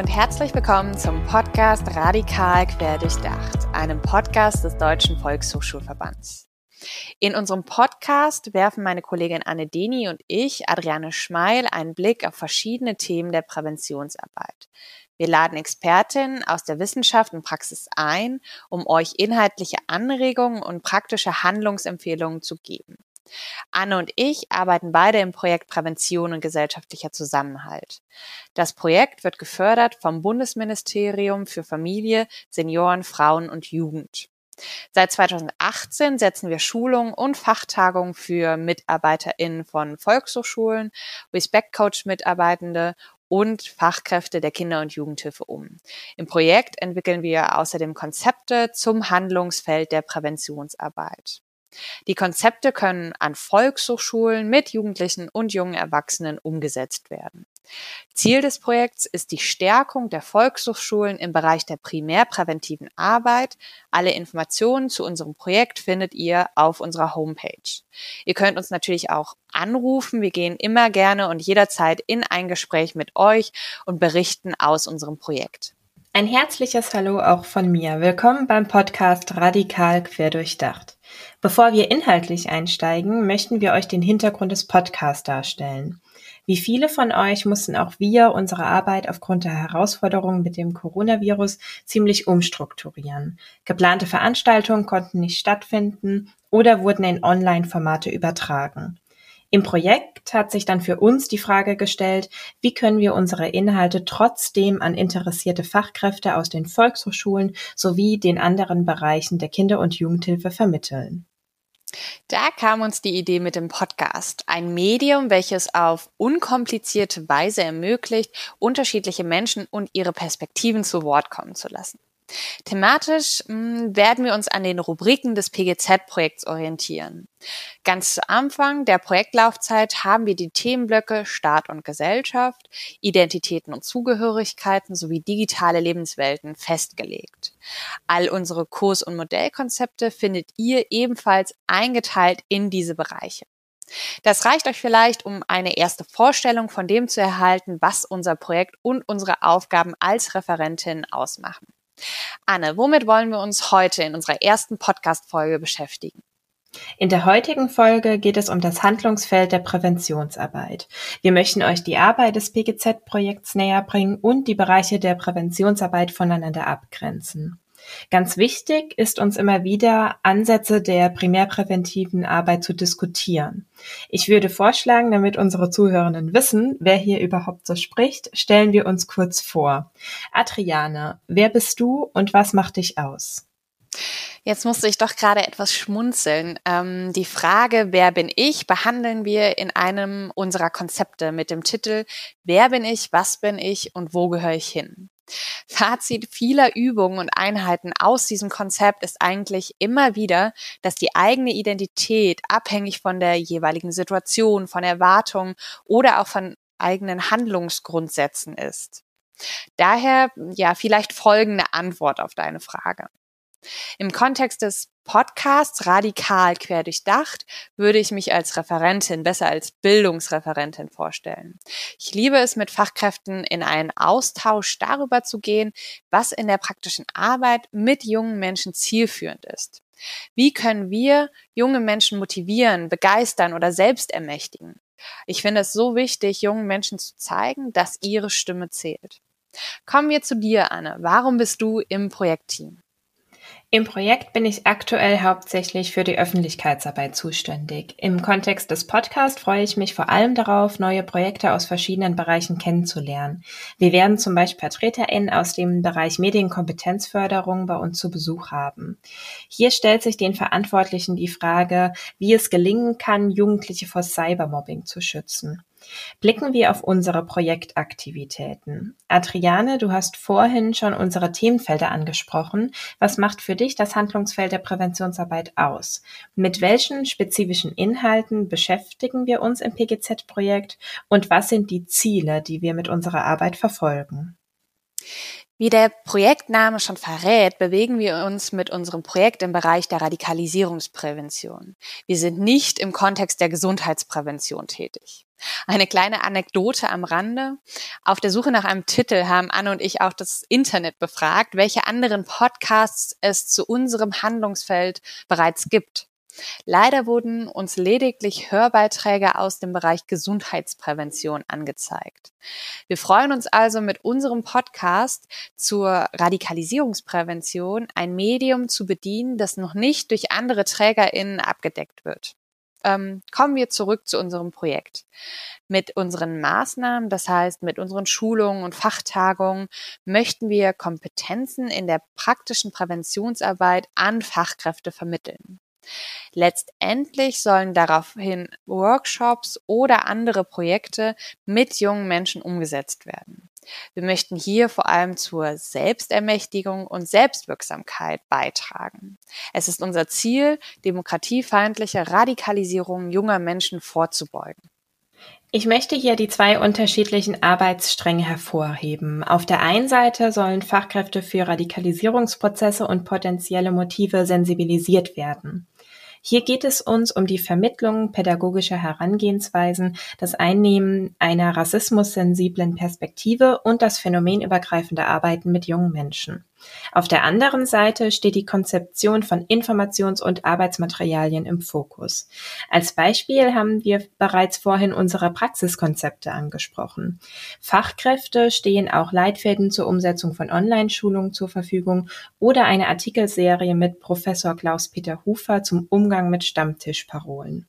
und herzlich willkommen zum Podcast Radikal Querdurchdacht, einem Podcast des Deutschen Volkshochschulverbands. In unserem Podcast werfen meine Kollegin Anne Deni und ich, Adriane Schmeil, einen Blick auf verschiedene Themen der Präventionsarbeit. Wir laden Expertinnen aus der Wissenschaft und Praxis ein, um euch inhaltliche Anregungen und praktische Handlungsempfehlungen zu geben. Anne und ich arbeiten beide im Projekt Prävention und gesellschaftlicher Zusammenhalt. Das Projekt wird gefördert vom Bundesministerium für Familie, Senioren, Frauen und Jugend. Seit 2018 setzen wir Schulungen und Fachtagungen für MitarbeiterInnen von Volkshochschulen, Respect Coach Mitarbeitende und Fachkräfte der Kinder- und Jugendhilfe um. Im Projekt entwickeln wir außerdem Konzepte zum Handlungsfeld der Präventionsarbeit. Die Konzepte können an Volkshochschulen mit Jugendlichen und jungen Erwachsenen umgesetzt werden. Ziel des Projekts ist die Stärkung der Volkshochschulen im Bereich der primärpräventiven Arbeit. Alle Informationen zu unserem Projekt findet ihr auf unserer Homepage. Ihr könnt uns natürlich auch anrufen. Wir gehen immer gerne und jederzeit in ein Gespräch mit euch und berichten aus unserem Projekt. Ein herzliches Hallo auch von mir. Willkommen beim Podcast Radikal Querdurchdacht. Bevor wir inhaltlich einsteigen, möchten wir euch den Hintergrund des Podcasts darstellen. Wie viele von euch mussten auch wir unsere Arbeit aufgrund der Herausforderungen mit dem Coronavirus ziemlich umstrukturieren. Geplante Veranstaltungen konnten nicht stattfinden oder wurden in Online-Formate übertragen. Im Projekt hat sich dann für uns die Frage gestellt, wie können wir unsere Inhalte trotzdem an interessierte Fachkräfte aus den Volkshochschulen sowie den anderen Bereichen der Kinder- und Jugendhilfe vermitteln. Da kam uns die Idee mit dem Podcast, ein Medium, welches auf unkomplizierte Weise ermöglicht, unterschiedliche Menschen und ihre Perspektiven zu Wort kommen zu lassen. Thematisch mh, hm, werden wir uns an den Rubriken des PGZ-Projekts orientieren. Ganz zu Anfang der Projektlaufzeit haben wir die Themenblöcke Staat und Gesellschaft, Identitäten und Zugehörigkeiten sowie digitale Lebenswelten festgelegt. All unsere Kurs- und Modellkonzepte findet ihr ebenfalls eingeteilt in diese Bereiche. Das reicht euch vielleicht, um eine erste Vorstellung von dem zu erhalten, was unser Projekt und unsere Aufgaben als Referentin ausmachen. Anne, womit wollen wir uns heute in unserer ersten Podcast-Folge beschäftigen? In der heutigen Folge geht es um das Handlungsfeld der Präventionsarbeit. Wir möchten euch die Arbeit des PGZ-Projekts näher bringen und die Bereiche der Präventionsarbeit voneinander abgrenzen. Ganz wichtig ist uns immer wieder, Ansätze der primärpräventiven Arbeit zu diskutieren. Ich würde vorschlagen, damit unsere Zuhörenden wissen, wer hier überhaupt so spricht, stellen wir uns kurz vor. Adriane, wer bist du und was macht dich aus? Jetzt musste ich doch gerade etwas schmunzeln. Ähm, die Frage, wer bin ich, behandeln wir in einem unserer Konzepte mit dem Titel Wer bin ich, was bin ich und wo gehöre ich hin? Fazit vieler Übungen und Einheiten aus diesem Konzept ist eigentlich immer wieder, dass die eigene Identität abhängig von der jeweiligen Situation, von Erwartungen oder auch von eigenen Handlungsgrundsätzen ist. Daher ja vielleicht folgende Antwort auf deine Frage. Im Kontext des Podcasts radikal quer durchdacht würde ich mich als Referentin, besser als Bildungsreferentin vorstellen. Ich liebe es, mit Fachkräften in einen Austausch darüber zu gehen, was in der praktischen Arbeit mit jungen Menschen zielführend ist. Wie können wir junge Menschen motivieren, begeistern oder selbst ermächtigen? Ich finde es so wichtig, jungen Menschen zu zeigen, dass ihre Stimme zählt. Kommen wir zu dir, Anne. Warum bist du im Projektteam? Im Projekt bin ich aktuell hauptsächlich für die Öffentlichkeitsarbeit zuständig. Im Kontext des Podcasts freue ich mich vor allem darauf, neue Projekte aus verschiedenen Bereichen kennenzulernen. Wir werden zum Beispiel VertreterInnen aus dem Bereich Medienkompetenzförderung bei uns zu Besuch haben. Hier stellt sich den Verantwortlichen die Frage, wie es gelingen kann, Jugendliche vor Cybermobbing zu schützen. Blicken wir auf unsere Projektaktivitäten. Adriane, du hast vorhin schon unsere Themenfelder angesprochen. Was macht für dich das Handlungsfeld der Präventionsarbeit aus? Mit welchen spezifischen Inhalten beschäftigen wir uns im PGZ-Projekt und was sind die Ziele, die wir mit unserer Arbeit verfolgen? Wie der Projektname schon verrät, bewegen wir uns mit unserem Projekt im Bereich der Radikalisierungsprävention. Wir sind nicht im Kontext der Gesundheitsprävention tätig. Eine kleine Anekdote am Rande. Auf der Suche nach einem Titel haben Anne und ich auch das Internet befragt, welche anderen Podcasts es zu unserem Handlungsfeld bereits gibt. Leider wurden uns lediglich Hörbeiträge aus dem Bereich Gesundheitsprävention angezeigt. Wir freuen uns also mit unserem Podcast zur Radikalisierungsprävention ein Medium zu bedienen, das noch nicht durch andere TrägerInnen abgedeckt wird. Ähm, kommen wir zurück zu unserem Projekt. Mit unseren Maßnahmen, das heißt mit unseren Schulungen und Fachtagungen, möchten wir Kompetenzen in der praktischen Präventionsarbeit an Fachkräfte vermitteln. Letztendlich sollen daraufhin Workshops oder andere Projekte mit jungen Menschen umgesetzt werden. Wir möchten hier vor allem zur Selbstermächtigung und Selbstwirksamkeit beitragen. Es ist unser Ziel, demokratiefeindliche Radikalisierung junger Menschen vorzubeugen. Ich möchte hier die zwei unterschiedlichen Arbeitsstränge hervorheben. Auf der einen Seite sollen Fachkräfte für Radikalisierungsprozesse und potenzielle Motive sensibilisiert werden. Hier geht es uns um die Vermittlung pädagogischer Herangehensweisen, das Einnehmen einer rassismussensiblen Perspektive und das phänomenübergreifende Arbeiten mit jungen Menschen. Auf der anderen Seite steht die Konzeption von Informations- und Arbeitsmaterialien im Fokus. Als Beispiel haben wir bereits vorhin unsere Praxiskonzepte angesprochen. Fachkräfte stehen auch Leitfäden zur Umsetzung von Online-Schulungen zur Verfügung oder eine Artikelserie mit Professor Klaus-Peter Hufer zum Umgang mit Stammtischparolen.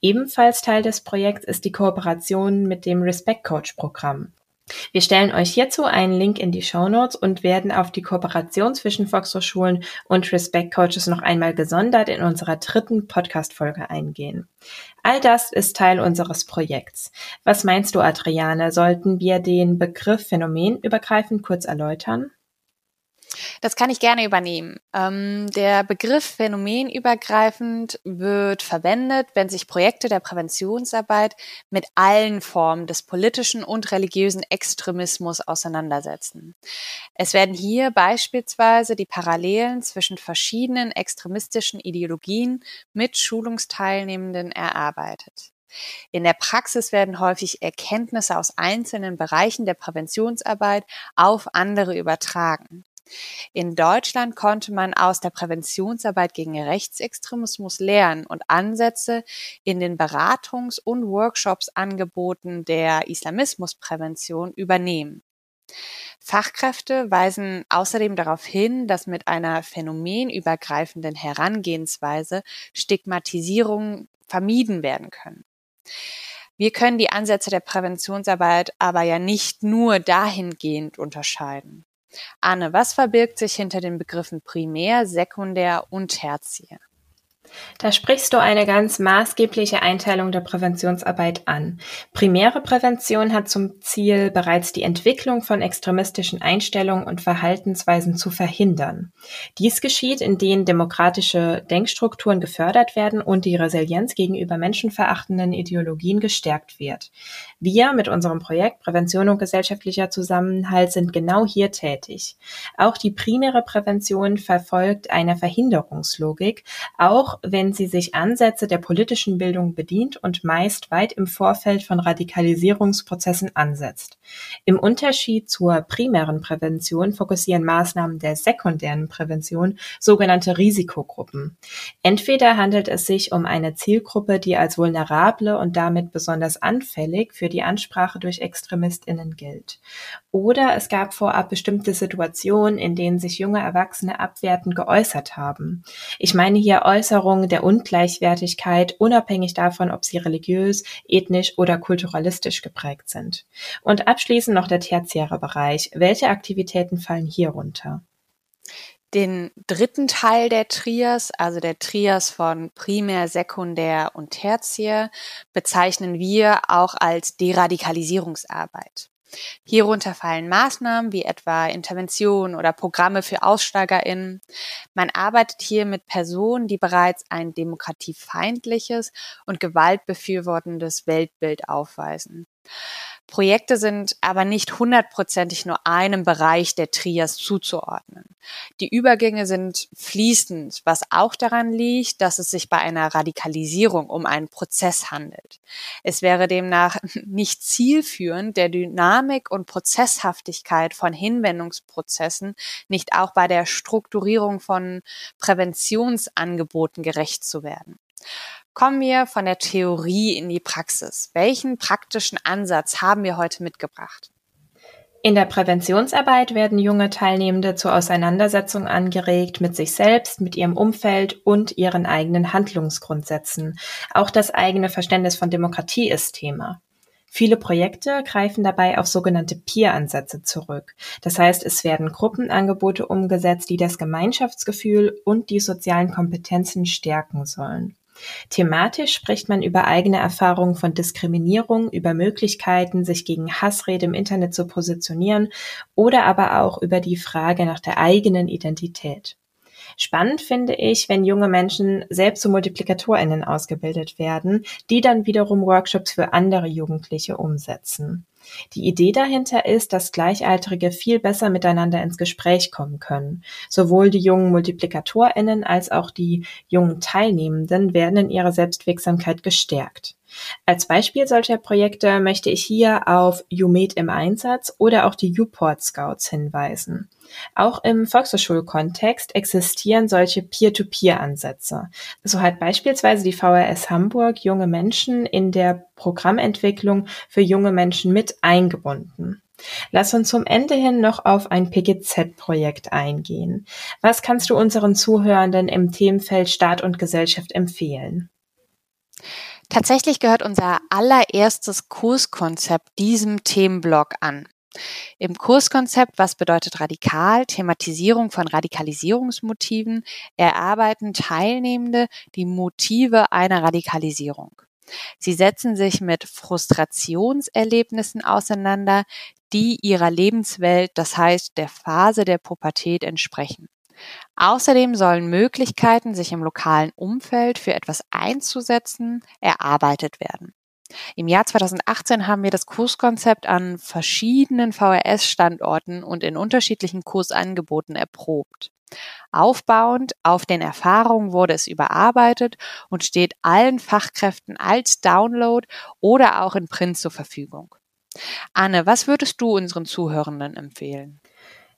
Ebenfalls Teil des Projekts ist die Kooperation mit dem Respect Coach Programm. Wir stellen euch hierzu einen Link in die Show Notes und werden auf die Kooperation zwischen Volkshochschulen und Respect Coaches noch einmal gesondert in unserer dritten Podcast-Folge eingehen. All das ist Teil unseres Projekts. Was meinst du, Adriane? Sollten wir den Begriff phänomenübergreifend kurz erläutern? Das kann ich gerne übernehmen. Ähm, der Begriff phänomenübergreifend wird verwendet, wenn sich Projekte der Präventionsarbeit mit allen Formen des politischen und religiösen Extremismus auseinandersetzen. Es werden hier beispielsweise die Parallelen zwischen verschiedenen extremistischen Ideologien mit Schulungsteilnehmenden erarbeitet. In der Praxis werden häufig Erkenntnisse aus einzelnen Bereichen der Präventionsarbeit auf andere übertragen. In Deutschland konnte man aus der Präventionsarbeit gegen Rechtsextremismus lernen und Ansätze in den Beratungs- und Workshops-Angeboten der Islamismusprävention übernehmen. Fachkräfte weisen außerdem darauf hin, dass mit einer phänomenübergreifenden Herangehensweise Stigmatisierungen vermieden werden können. Wir können die Ansätze der Präventionsarbeit aber ja nicht nur dahingehend unterscheiden. Anne, was verbirgt sich hinter den Begriffen primär, sekundär und tertiär? Da sprichst du eine ganz maßgebliche Einteilung der Präventionsarbeit an. Primäre Prävention hat zum Ziel, bereits die Entwicklung von extremistischen Einstellungen und Verhaltensweisen zu verhindern. Dies geschieht, indem demokratische Denkstrukturen gefördert werden und die Resilienz gegenüber menschenverachtenden Ideologien gestärkt wird. Wir mit unserem Projekt Prävention und gesellschaftlicher Zusammenhalt sind genau hier tätig. Auch die primäre Prävention verfolgt eine Verhinderungslogik, auch wenn sie sich Ansätze der politischen Bildung bedient und meist weit im Vorfeld von Radikalisierungsprozessen ansetzt. Im Unterschied zur primären Prävention fokussieren Maßnahmen der sekundären Prävention sogenannte Risikogruppen. Entweder handelt es sich um eine Zielgruppe, die als vulnerable und damit besonders anfällig für die Ansprache durch Extremistinnen gilt. Oder es gab vorab bestimmte Situationen, in denen sich junge Erwachsene abwertend geäußert haben. Ich meine hier Äußerungen Förderung der Ungleichwertigkeit, unabhängig davon, ob sie religiös, ethnisch oder kulturalistisch geprägt sind. Und abschließend noch der tertiäre Bereich. Welche Aktivitäten fallen hier runter? Den dritten Teil der Trias, also der Trias von Primär, Sekundär und Tertiär, bezeichnen wir auch als Deradikalisierungsarbeit. Hierunter fallen Maßnahmen wie etwa Interventionen oder Programme für AussteigerInnen. Man arbeitet hier mit Personen, die bereits ein demokratiefeindliches und gewaltbefürwortendes Weltbild aufweisen. Projekte sind aber nicht hundertprozentig nur einem Bereich der Trias zuzuordnen. Die Übergänge sind fließend, was auch daran liegt, dass es sich bei einer Radikalisierung um einen Prozess handelt. Es wäre demnach nicht zielführend, der Dynamik und Prozesshaftigkeit von Hinwendungsprozessen nicht auch bei der Strukturierung von Präventionsangeboten gerecht zu werden. Kommen wir von der Theorie in die Praxis. Welchen praktischen Ansatz haben wir heute mitgebracht? In der Präventionsarbeit werden junge Teilnehmende zur Auseinandersetzung angeregt mit sich selbst, mit ihrem Umfeld und ihren eigenen Handlungsgrundsätzen. Auch das eigene Verständnis von Demokratie ist Thema. Viele Projekte greifen dabei auf sogenannte Peer-Ansätze zurück. Das heißt, es werden Gruppenangebote umgesetzt, die das Gemeinschaftsgefühl und die sozialen Kompetenzen stärken sollen. Thematisch spricht man über eigene Erfahrungen von Diskriminierung, über Möglichkeiten, sich gegen Hassrede im Internet zu positionieren oder aber auch über die Frage nach der eigenen Identität. Spannend finde ich, wenn junge Menschen selbst zu MultiplikatorInnen ausgebildet werden, die dann wiederum Workshops für andere Jugendliche umsetzen. Die Idee dahinter ist, dass Gleichaltrige viel besser miteinander ins Gespräch kommen können. Sowohl die jungen MultiplikatorInnen als auch die jungen Teilnehmenden werden in ihrer Selbstwirksamkeit gestärkt. Als Beispiel solcher Projekte möchte ich hier auf UMed im Einsatz oder auch die Uport Scouts hinweisen. Auch im Volkshochschulkontext existieren solche Peer-to-Peer-Ansätze. So hat beispielsweise die VRS Hamburg junge Menschen in der Programmentwicklung für junge Menschen mit eingebunden. Lass uns zum Ende hin noch auf ein PGZ-Projekt eingehen. Was kannst du unseren Zuhörenden im Themenfeld Staat und Gesellschaft empfehlen? Tatsächlich gehört unser allererstes Kurskonzept diesem Themenblock an. Im Kurskonzept Was bedeutet radikal? Thematisierung von Radikalisierungsmotiven erarbeiten Teilnehmende die Motive einer Radikalisierung. Sie setzen sich mit Frustrationserlebnissen auseinander, die ihrer Lebenswelt, das heißt der Phase der Pubertät entsprechen. Außerdem sollen Möglichkeiten, sich im lokalen Umfeld für etwas einzusetzen, erarbeitet werden. Im Jahr 2018 haben wir das Kurskonzept an verschiedenen VRS-Standorten und in unterschiedlichen Kursangeboten erprobt. Aufbauend auf den Erfahrungen wurde es überarbeitet und steht allen Fachkräften als Download oder auch in Print zur Verfügung. Anne, was würdest du unseren Zuhörenden empfehlen?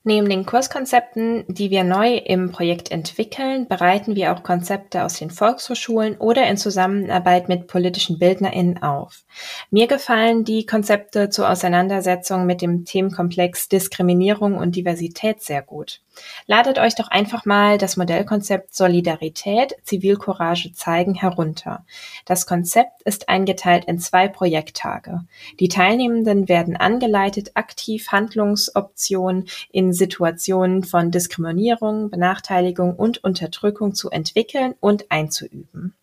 Neben den Kurskonzepten, die wir neu im Projekt entwickeln, bereiten wir auch Konzepte aus den Volkshochschulen oder in Zusammenarbeit mit politischen BildnerInnen auf. Mir gefallen die Konzepte zur Auseinandersetzung mit dem Themenkomplex Diskriminierung und Diversität sehr gut. Ladet euch doch einfach mal das Modellkonzept Solidarität, Zivilcourage zeigen herunter. Das Konzept ist eingeteilt in zwei Projekttage. Die Teilnehmenden werden angeleitet, aktiv Handlungsoptionen in Situationen von Diskriminierung, Benachteiligung und Unterdrückung zu entwickeln und einzuüben.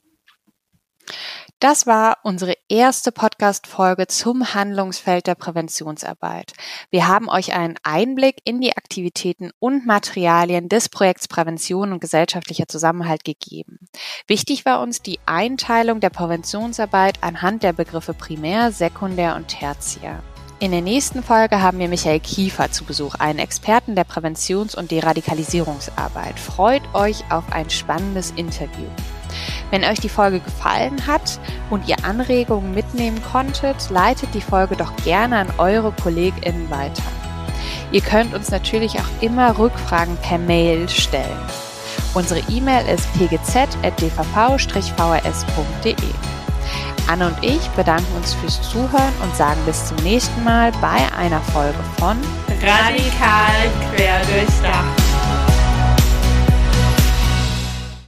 Das war unsere erste Podcast-Folge zum Handlungsfeld der Präventionsarbeit. Wir haben euch einen Einblick in die Aktivitäten und Materialien des Projekts Prävention und gesellschaftlicher Zusammenhalt gegeben. Wichtig war uns die Einteilung der Präventionsarbeit anhand der Begriffe Primär, Sekundär und Tertiär. In der nächsten Folge haben wir Michael Kiefer zu Besuch, einen Experten der Präventions- und Deradikalisierungsarbeit. Freut euch auf ein spannendes Interview. Wenn euch die Folge gefallen hat und ihr Anregungen mitnehmen konntet, leitet die Folge doch gerne an eure KollegInnen weiter. Ihr könnt uns natürlich auch immer Rückfragen per Mail stellen. Unsere E-Mail ist pgz.dvv-vrs.de. Anne und ich bedanken uns fürs Zuhören und sagen bis zum nächsten Mal bei einer Folge von Radikal quer durch